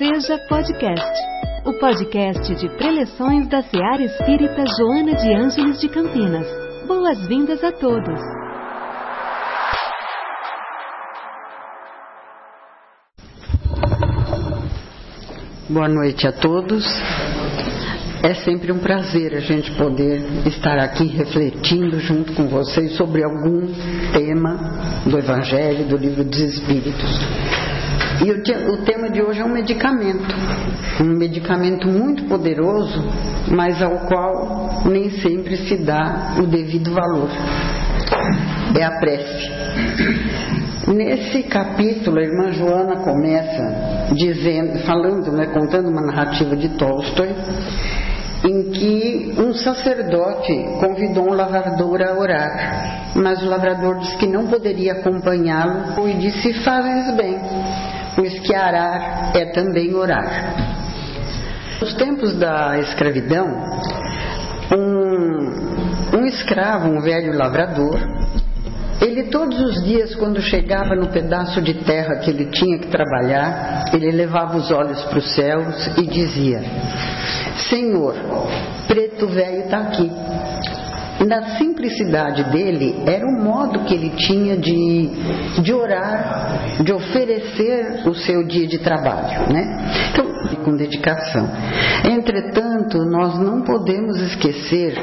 Seja Podcast, o podcast de preleções da Seara Espírita Joana de Ângeles de Campinas. Boas-vindas a todos. Boa noite a todos. É sempre um prazer a gente poder estar aqui refletindo junto com vocês sobre algum tema do Evangelho, do Livro dos Espíritos. E o, o tema de hoje é um medicamento, um medicamento muito poderoso, mas ao qual nem sempre se dá o devido valor. É a prece. Nesse capítulo, a irmã Joana começa dizendo, falando, né, contando uma narrativa de Tolstói, em que um sacerdote convidou um lavrador a orar, mas o lavrador disse que não poderia acompanhá-lo e disse: Fazes bem, pois que arar é também orar. Nos tempos da escravidão, um, um escravo, um velho lavrador, ele todos os dias, quando chegava no pedaço de terra que ele tinha que trabalhar, ele levava os olhos para os céus e dizia: Senhor, preto velho está aqui. Na simplicidade dele, era o modo que ele tinha de, de orar, de oferecer o seu dia de trabalho, né? Então, com dedicação. Entretanto, nós não podemos esquecer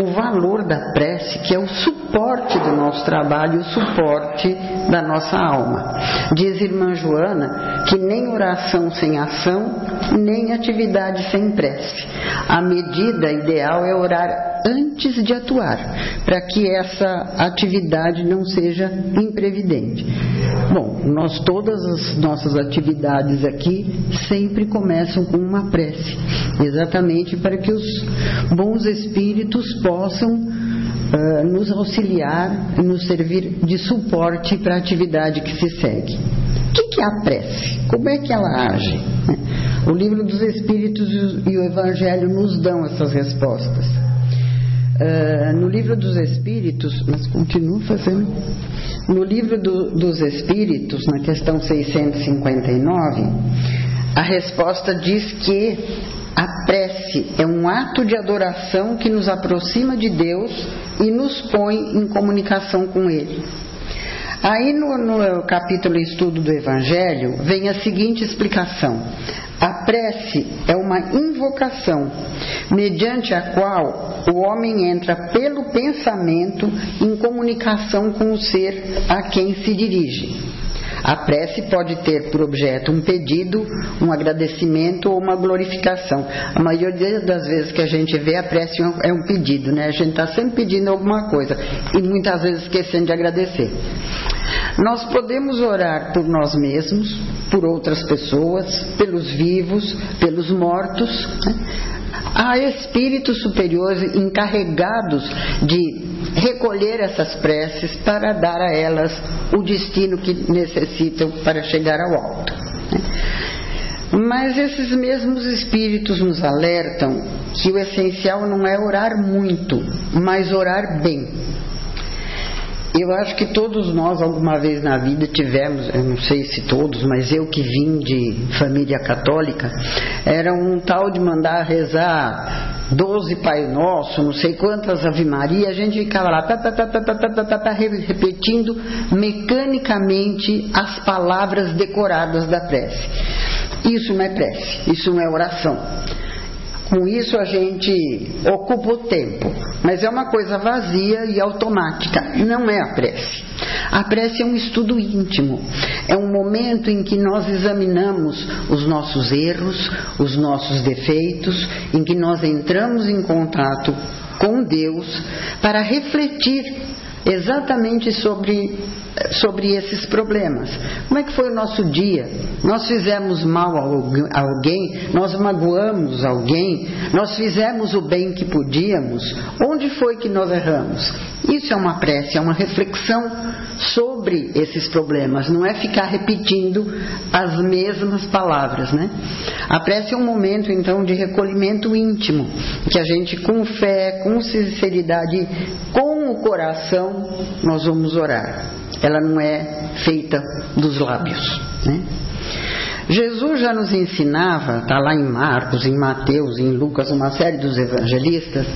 o valor da prece, que é o suporte do nosso trabalho, o suporte da nossa alma. Diz irmã Joana que nem oração sem ação, nem atividade sem prece. A medida ideal é orar antes de atuar, para que essa atividade não seja imprevidente. Bom, nós todas as nossas atividades aqui sempre começam com uma prece, exatamente para que os bons espíritos possam uh, nos auxiliar, nos servir de suporte para a atividade que se segue. O que, que é a prece? Como é que ela age? O livro dos Espíritos e o Evangelho nos dão essas respostas. Uh, no livro dos Espíritos, mas continuo fazendo. No livro do, dos Espíritos, na questão 659, a resposta diz que a prece é um ato de adoração que nos aproxima de Deus e nos põe em comunicação com Ele. Aí no, no capítulo Estudo do Evangelho vem a seguinte explicação: a prece é uma invocação, mediante a qual o homem entra pelo pensamento em comunicação com o ser a quem se dirige. A prece pode ter por objeto um pedido, um agradecimento ou uma glorificação. A maioria das vezes que a gente vê a prece é um pedido, né? A gente está sempre pedindo alguma coisa e muitas vezes esquecendo de agradecer. Nós podemos orar por nós mesmos, por outras pessoas, pelos vivos, pelos mortos. Né? Há espíritos superiores encarregados de recolher essas preces para dar a elas o destino que necessitam para chegar ao alto. Né? Mas esses mesmos espíritos nos alertam que o essencial não é orar muito, mas orar bem. Eu acho que todos nós, alguma vez na vida, tivemos, eu não sei se todos, mas eu que vim de família católica, era um tal de mandar rezar doze Pai Nosso, não sei quantas Ave Maria, a gente ficava lá, tá, tá, tá, repetindo mecanicamente as palavras decoradas da prece. Isso não é prece, isso não é oração. Com isso a gente ocupa o tempo, mas é uma coisa vazia e automática, não é a prece. A prece é um estudo íntimo, é um momento em que nós examinamos os nossos erros, os nossos defeitos, em que nós entramos em contato com Deus para refletir exatamente sobre, sobre esses problemas. Como é que foi o nosso dia? Nós fizemos mal a alguém? Nós magoamos alguém? Nós fizemos o bem que podíamos? Onde foi que nós erramos? Isso é uma prece, é uma reflexão sobre esses problemas, não é ficar repetindo as mesmas palavras, né? A prece é um momento então de recolhimento íntimo, que a gente com fé, com sinceridade, com o coração nós vamos orar. Ela não é feita dos lábios, né? Jesus já nos ensinava, está lá em Marcos, em Mateus, em Lucas, uma série dos evangelistas,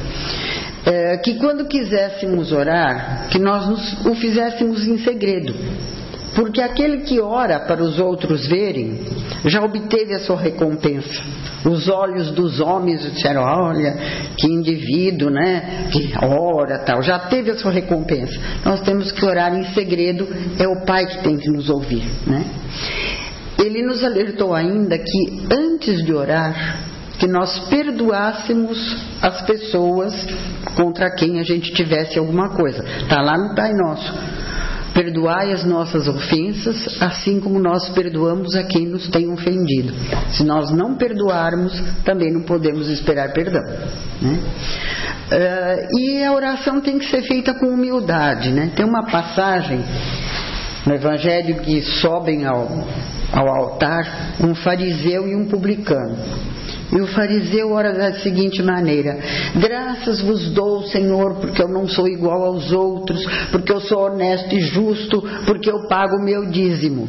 é, que quando quiséssemos orar, que nós nos, o fizéssemos em segredo. Porque aquele que ora para os outros verem, já obteve a sua recompensa. Os olhos dos homens disseram: olha, que indivíduo, né? Que ora, tal, já teve a sua recompensa. Nós temos que orar em segredo, é o Pai que tem que nos ouvir, né? Ele nos alertou ainda que antes de orar, que nós perdoássemos as pessoas contra quem a gente tivesse alguma coisa. Está lá no Pai Nosso. Perdoai as nossas ofensas, assim como nós perdoamos a quem nos tem ofendido. Se nós não perdoarmos, também não podemos esperar perdão. Né? Uh, e a oração tem que ser feita com humildade. Né? Tem uma passagem no Evangelho que sobem ao, ao altar um fariseu e um publicano. E o fariseu ora da seguinte maneira: Graças vos dou, Senhor, porque eu não sou igual aos outros, porque eu sou honesto e justo, porque eu pago o meu dízimo.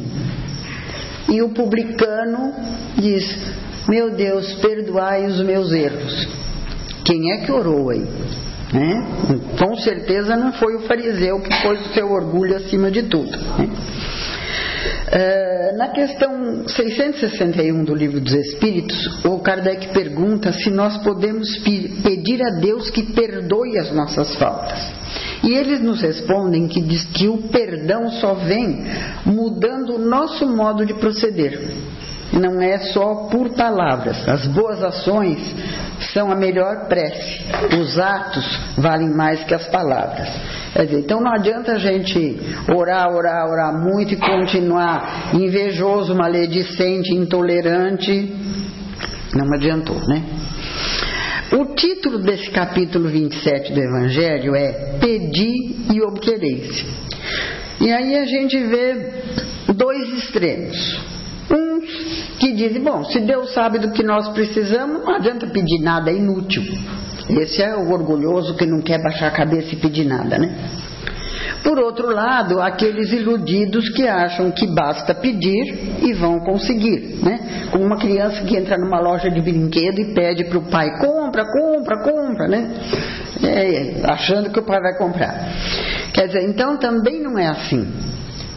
E o publicano diz: Meu Deus, perdoai os meus erros. Quem é que orou aí? Né? Com certeza não foi o fariseu que pôs o seu orgulho acima de tudo. Né? Eh, na questão 661 do Livro dos Espíritos, o Kardec pergunta se nós podemos pedir a Deus que perdoe as nossas faltas. E eles nos respondem que diz que o perdão só vem mudando o nosso modo de proceder. Não é só por palavras. As boas ações são a melhor prece. Os atos valem mais que as palavras. Dizer, então não adianta a gente orar, orar, orar muito e continuar invejoso, maledicente, intolerante. Não adiantou, né? O título desse capítulo 27 do Evangelho é Pedi e Obquereis. E aí a gente vê dois extremos. Uns que dizem, bom, se Deus sabe do que nós precisamos, não adianta pedir nada, é inútil. Esse é o orgulhoso que não quer baixar a cabeça e pedir nada, né? Por outro lado, aqueles iludidos que acham que basta pedir e vão conseguir, né? Como uma criança que entra numa loja de brinquedo e pede para o pai compra, compra, compra, né? É, achando que o pai vai comprar. Quer dizer, então também não é assim.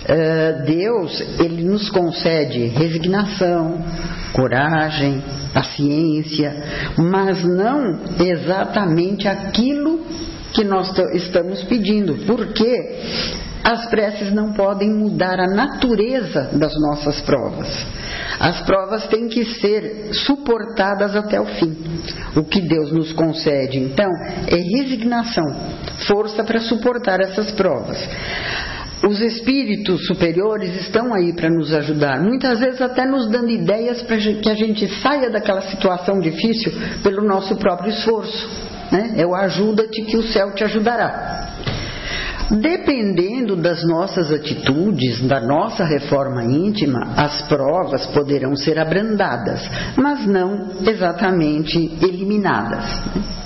Uh, Deus, ele nos concede resignação, coragem, paciência, mas não exatamente aquilo que nós estamos pedindo, porque as preces não podem mudar a natureza das nossas provas. As provas têm que ser suportadas até o fim. O que Deus nos concede, então, é resignação, força para suportar essas provas. Os espíritos superiores estão aí para nos ajudar, muitas vezes até nos dando ideias para que a gente saia daquela situação difícil pelo nosso próprio esforço. Né? É o ajuda-te que o céu te ajudará. Dependendo das nossas atitudes, da nossa reforma íntima, as provas poderão ser abrandadas, mas não exatamente eliminadas. Né?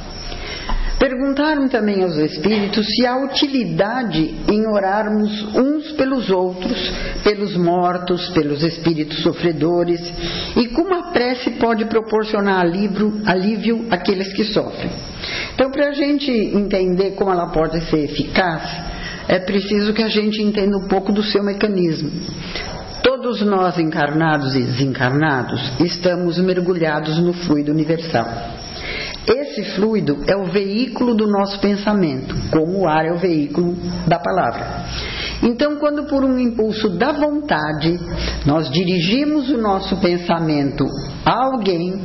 Perguntaram também aos espíritos se há utilidade em orarmos uns pelos outros, pelos mortos, pelos espíritos sofredores, e como a prece pode proporcionar alívio, alívio àqueles que sofrem. Então, para a gente entender como ela pode ser eficaz, é preciso que a gente entenda um pouco do seu mecanismo. Todos nós, encarnados e desencarnados, estamos mergulhados no fluido universal. Esse fluido é o veículo do nosso pensamento, como o ar é o veículo da palavra. Então, quando por um impulso da vontade nós dirigimos o nosso pensamento a alguém,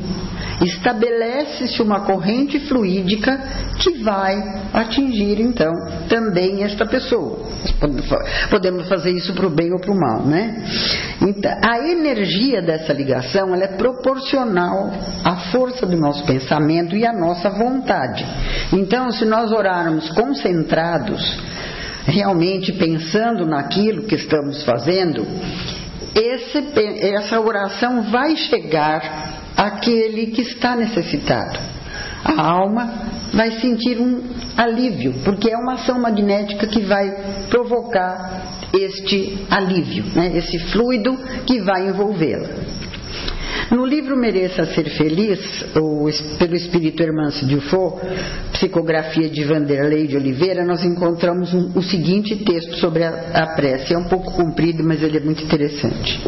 estabelece-se uma corrente fluídica que vai atingir então também esta pessoa. Podemos fazer isso para o bem ou para o mal, né? Então, a energia dessa ligação ela é proporcional à força do nosso pensamento e à nossa vontade. Então, se nós orarmos concentrados, realmente pensando naquilo que estamos fazendo, esse, essa oração vai chegar àquele que está necessitado. A alma vai sentir um alívio, porque é uma ação magnética que vai provocar este alívio, né? esse fluido que vai envolvê-la. No livro Mereça Ser Feliz, o, pelo espírito Hermance Dufault, psicografia de Vanderlei de Oliveira, nós encontramos um, o seguinte texto sobre a, a prece. É um pouco comprido, mas ele é muito interessante.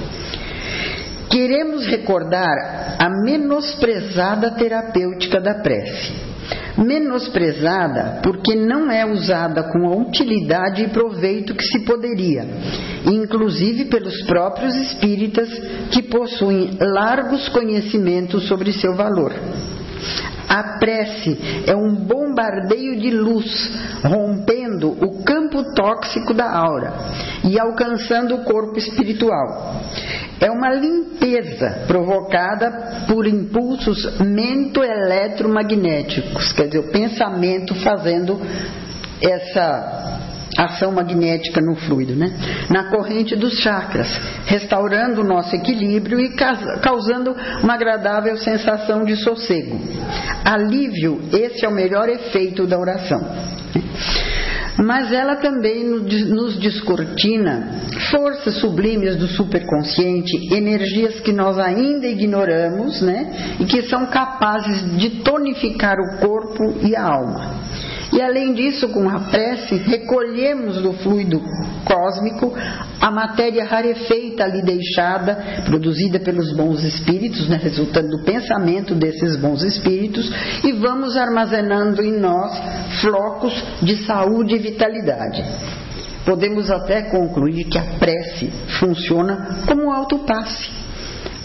Queremos recordar a menosprezada terapêutica da prece. Menosprezada porque não é usada com a utilidade e proveito que se poderia, inclusive pelos próprios espíritas que possuem largos conhecimentos sobre seu valor. A prece é um bombardeio de luz, rompendo o campo tóxico da aura e alcançando o corpo espiritual. É uma limpeza provocada por impulsos mento-eletromagnéticos, quer dizer, o pensamento fazendo essa ação magnética no fluido, né? na corrente dos chakras, restaurando o nosso equilíbrio e causando uma agradável sensação de sossego. Alívio, esse é o melhor efeito da oração. Mas ela também nos descortina forças sublimes do superconsciente, energias que nós ainda ignoramos, né? E que são capazes de tonificar o corpo e a alma. E além disso, com a prece, recolhemos do fluido cósmico a matéria rarefeita ali deixada, produzida pelos bons espíritos, né, resultando do pensamento desses bons espíritos, e vamos armazenando em nós flocos de saúde e vitalidade. Podemos até concluir que a prece funciona como autopasse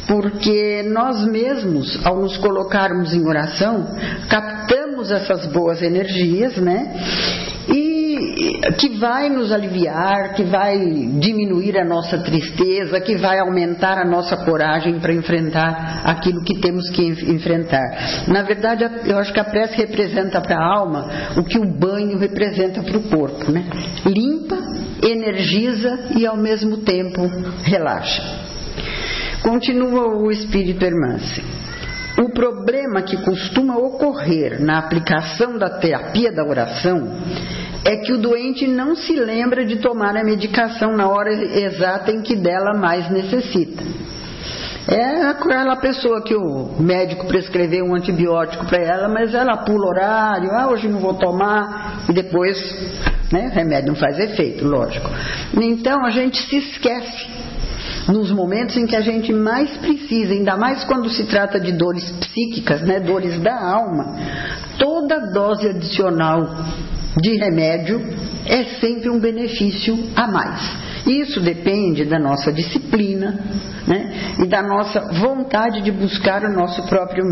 porque nós mesmos, ao nos colocarmos em oração, captamos essas boas energias, né? E que vai nos aliviar, que vai diminuir a nossa tristeza, que vai aumentar a nossa coragem para enfrentar aquilo que temos que enfrentar. Na verdade, eu acho que a prece representa para a alma o que o banho representa para o corpo, né? Limpa, energiza e ao mesmo tempo relaxa. Continua o espírito Hermance. O problema que costuma ocorrer na aplicação da terapia da oração é que o doente não se lembra de tomar a medicação na hora exata em que dela mais necessita. É aquela pessoa que o médico prescreveu um antibiótico para ela, mas ela pula horário, ah, hoje não vou tomar, e depois né, remédio não faz efeito, lógico. Então a gente se esquece nos momentos em que a gente mais precisa, ainda mais quando se trata de dores psíquicas, né, dores da alma, toda dose adicional de remédio é sempre um benefício a mais. Isso depende da nossa disciplina né, e da nossa vontade de buscar o nosso próprio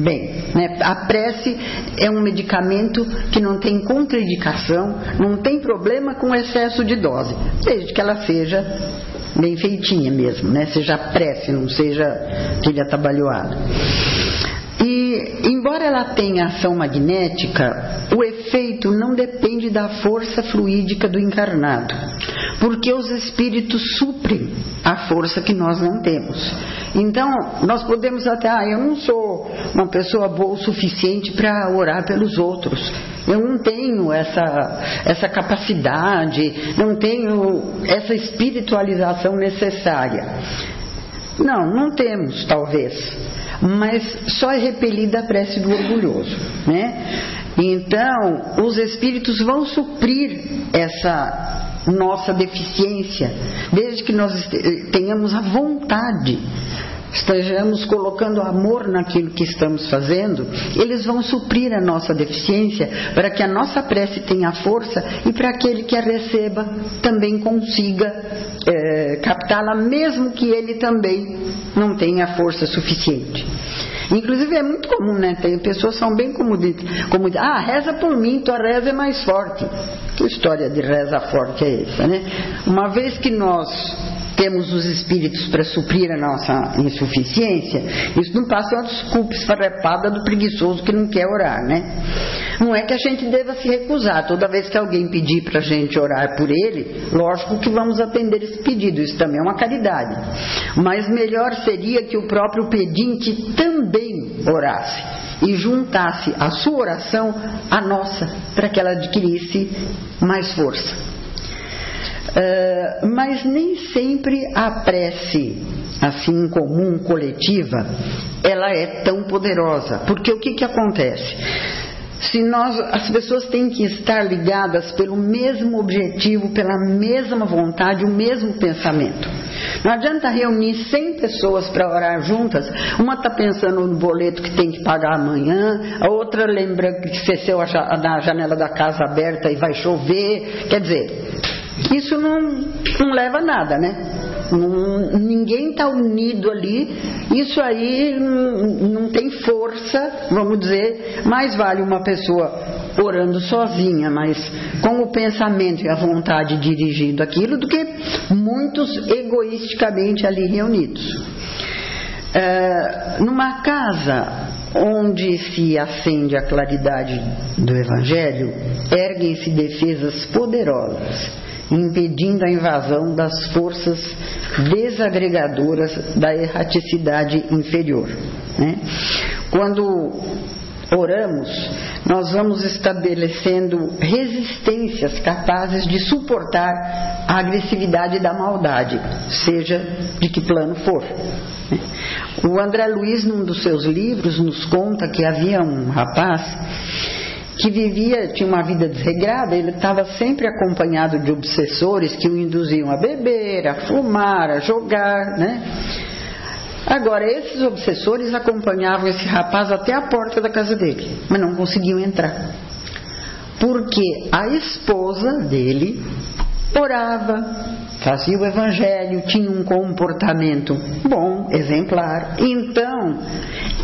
bem. Né? A prece é um medicamento que não tem contraindicação, não tem problema com excesso de dose, desde que ela seja bem feitinha mesmo, né? Seja prece, não seja telha atabalhoada. E, embora ela tenha ação magnética, o efeito não depende da força fluídica do encarnado, porque os espíritos suprem a força que nós não temos. Então, nós podemos até, ah, eu não sou uma pessoa boa o suficiente para orar pelos outros. Eu não tenho essa, essa capacidade, não tenho essa espiritualização necessária. Não, não temos, talvez. Mas só é repelida a prece do orgulhoso, né? Então, os espíritos vão suprir essa nossa deficiência, desde que nós tenhamos a vontade estejamos colocando amor naquilo que estamos fazendo, eles vão suprir a nossa deficiência para que a nossa prece tenha força e para aquele que a receba também consiga é, captá-la, mesmo que ele também não tenha força suficiente. Inclusive é muito comum, né? Tem pessoas são bem como, como ah, reza por mim, tua reza é mais forte. Que história de reza forte é essa, né? Uma vez que nós temos os espíritos para suprir a nossa insuficiência, isso não passa uma desculpa esfarrepada do preguiçoso que não quer orar, né? Não é que a gente deva se recusar. Toda vez que alguém pedir para a gente orar por ele, lógico que vamos atender esse pedido. Isso também é uma caridade. Mas melhor seria que o próprio pedinte também orasse e juntasse a sua oração à nossa, para que ela adquirisse mais força. Uh, mas nem sempre a prece, assim comum, coletiva, ela é tão poderosa. Porque o que, que acontece? se nós, as pessoas têm que estar ligadas pelo mesmo objetivo, pela mesma vontade, o mesmo pensamento. Não adianta reunir 100 pessoas para orar juntas, uma está pensando no boleto que tem que pagar amanhã, a outra lembra que esqueceu a janela da casa aberta e vai chover. Quer dizer, isso não, não leva a nada, né? Ninguém está unido ali. Isso aí não, não tem força, vamos dizer. Mais vale uma pessoa orando sozinha, mas com o pensamento e a vontade dirigindo aquilo, do que muitos egoisticamente ali reunidos. É, numa casa onde se acende a claridade do Evangelho, erguem-se defesas poderosas impedindo a invasão das forças desagregadoras da erraticidade inferior. Né? Quando oramos, nós vamos estabelecendo resistências capazes de suportar a agressividade da maldade, seja de que plano for. Né? O André Luiz, num dos seus livros, nos conta que havia um rapaz que vivia, tinha uma vida desregrada, ele estava sempre acompanhado de obsessores que o induziam a beber, a fumar, a jogar, né? Agora, esses obsessores acompanhavam esse rapaz até a porta da casa dele, mas não conseguiam entrar. Porque a esposa dele orava, fazia o evangelho, tinha um comportamento bom, exemplar. Então,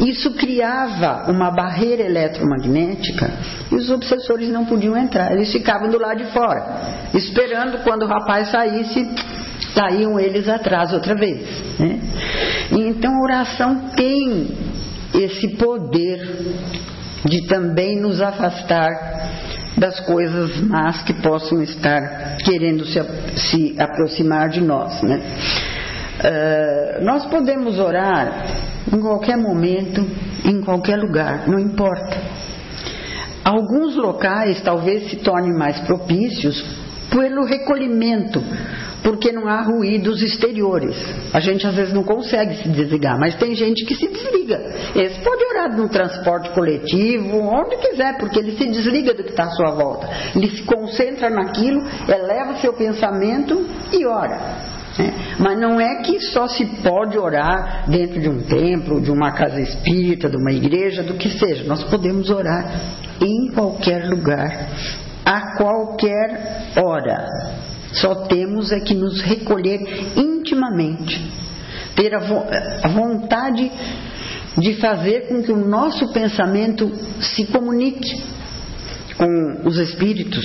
isso criava uma barreira eletromagnética e os obsessores não podiam entrar, eles ficavam do lado de fora, esperando quando o rapaz saísse, saíam eles atrás outra vez. Né? Então, a oração tem esse poder de também nos afastar das coisas más que possam estar querendo se, se aproximar de nós. Né? Uh, nós podemos orar em qualquer momento, em qualquer lugar, não importa. Alguns locais talvez se tornem mais propícios pelo recolhimento, porque não há ruídos exteriores. A gente às vezes não consegue se desligar, mas tem gente que se desliga. Esse pode orar no transporte coletivo, onde quiser, porque ele se desliga do que está à sua volta. Ele se concentra naquilo, eleva seu pensamento e ora. É. Mas não é que só se pode orar dentro de um templo, de uma casa espírita, de uma igreja, do que seja. Nós podemos orar em qualquer lugar, a qualquer hora. Só temos é que nos recolher intimamente, ter a vontade de fazer com que o nosso pensamento se comunique com os espíritos,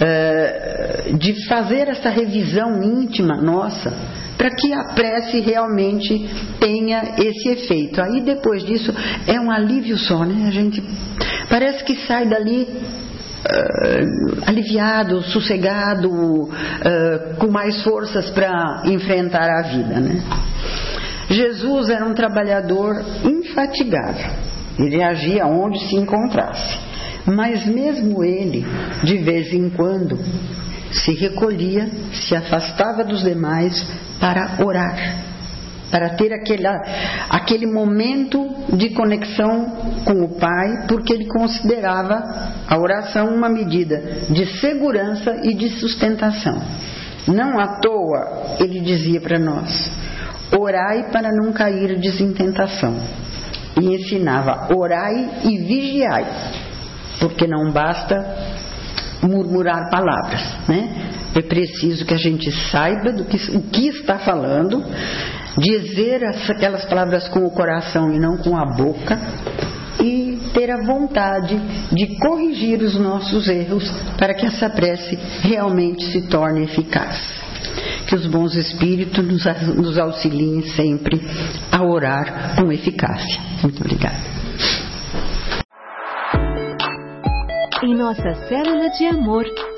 eh, de fazer essa revisão íntima nossa, para que a prece realmente tenha esse efeito. Aí depois disso é um alívio só, né? A gente parece que sai dali Uh, aliviado, sossegado, uh, com mais forças para enfrentar a vida. Né? Jesus era um trabalhador infatigável. Ele agia onde se encontrasse. Mas mesmo ele, de vez em quando, se recolhia, se afastava dos demais para orar para ter aquele, aquele momento de conexão com o Pai, porque ele considerava a oração uma medida de segurança e de sustentação. Não à toa ele dizia para nós: orai para não cair em tentação. E ensinava: orai e vigiai, porque não basta murmurar palavras, né? É preciso que a gente saiba do que, o que está falando dizer aquelas palavras com o coração e não com a boca, e ter a vontade de corrigir os nossos erros para que essa prece realmente se torne eficaz. Que os bons espíritos nos, auxiliem sempre a orar com eficácia. Muito obrigada. Em nossa célula de amor,